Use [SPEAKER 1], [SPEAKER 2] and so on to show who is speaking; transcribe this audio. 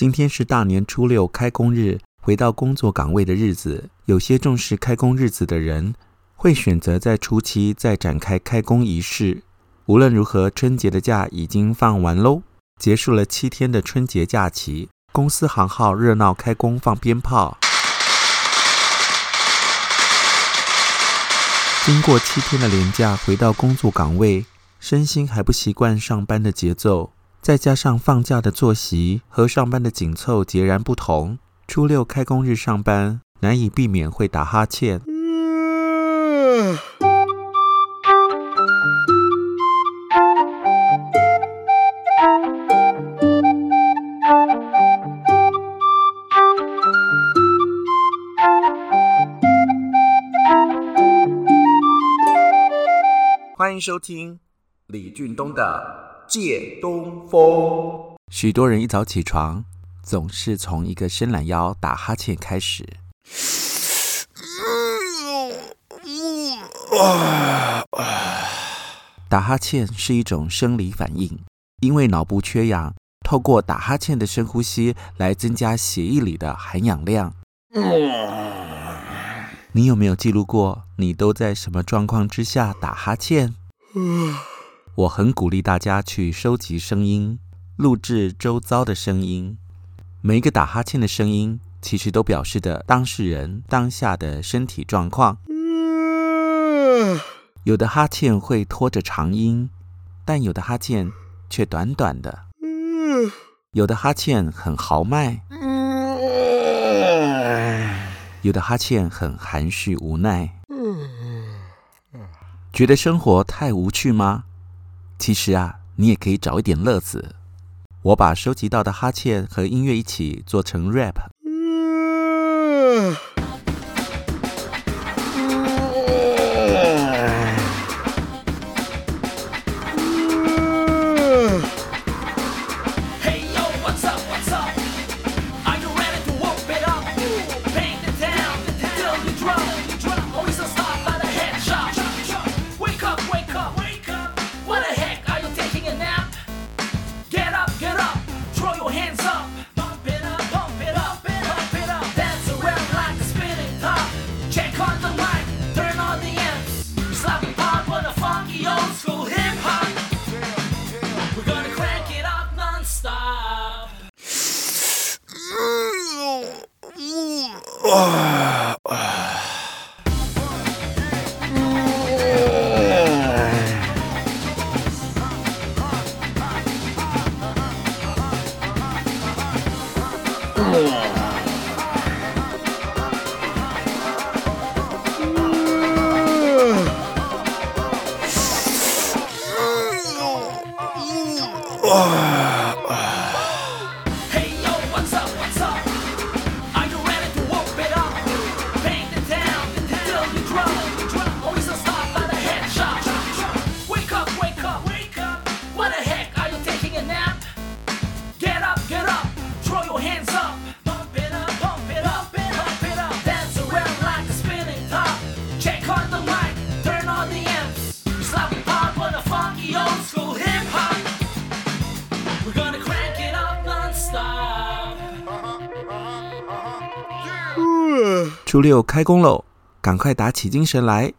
[SPEAKER 1] 今天是大年初六开工日，回到工作岗位的日子。有些重视开工日子的人，会选择在初七再展开开工仪式。无论如何，春节的假已经放完喽，结束了七天的春节假期，公司行号热闹开工放鞭炮。经过七天的连假，回到工作岗位，身心还不习惯上班的节奏。再加上放假的作息和上班的紧凑截然不同，初六开工日上班难以避免会打哈欠。欢迎收听李俊东的。借东风。许多人一早起床，总是从一个伸懒腰、打哈欠开始。打哈欠是一种生理反应，因为脑部缺氧，透过打哈欠的深呼吸来增加血液里的含氧量。你有没有记录过，你都在什么状况之下打哈欠？我很鼓励大家去收集声音，录制周遭的声音。每一个打哈欠的声音，其实都表示的当事人当下的身体状况。有的哈欠会拖着长音，但有的哈欠却短短的。有的哈欠很豪迈，有的哈欠很含蓄无奈。觉得生活太无趣吗？其实啊，你也可以找一点乐子。我把收集到的哈欠和音乐一起做成 rap。 아, 아. 와. 初六开工喽，赶快打起精神来，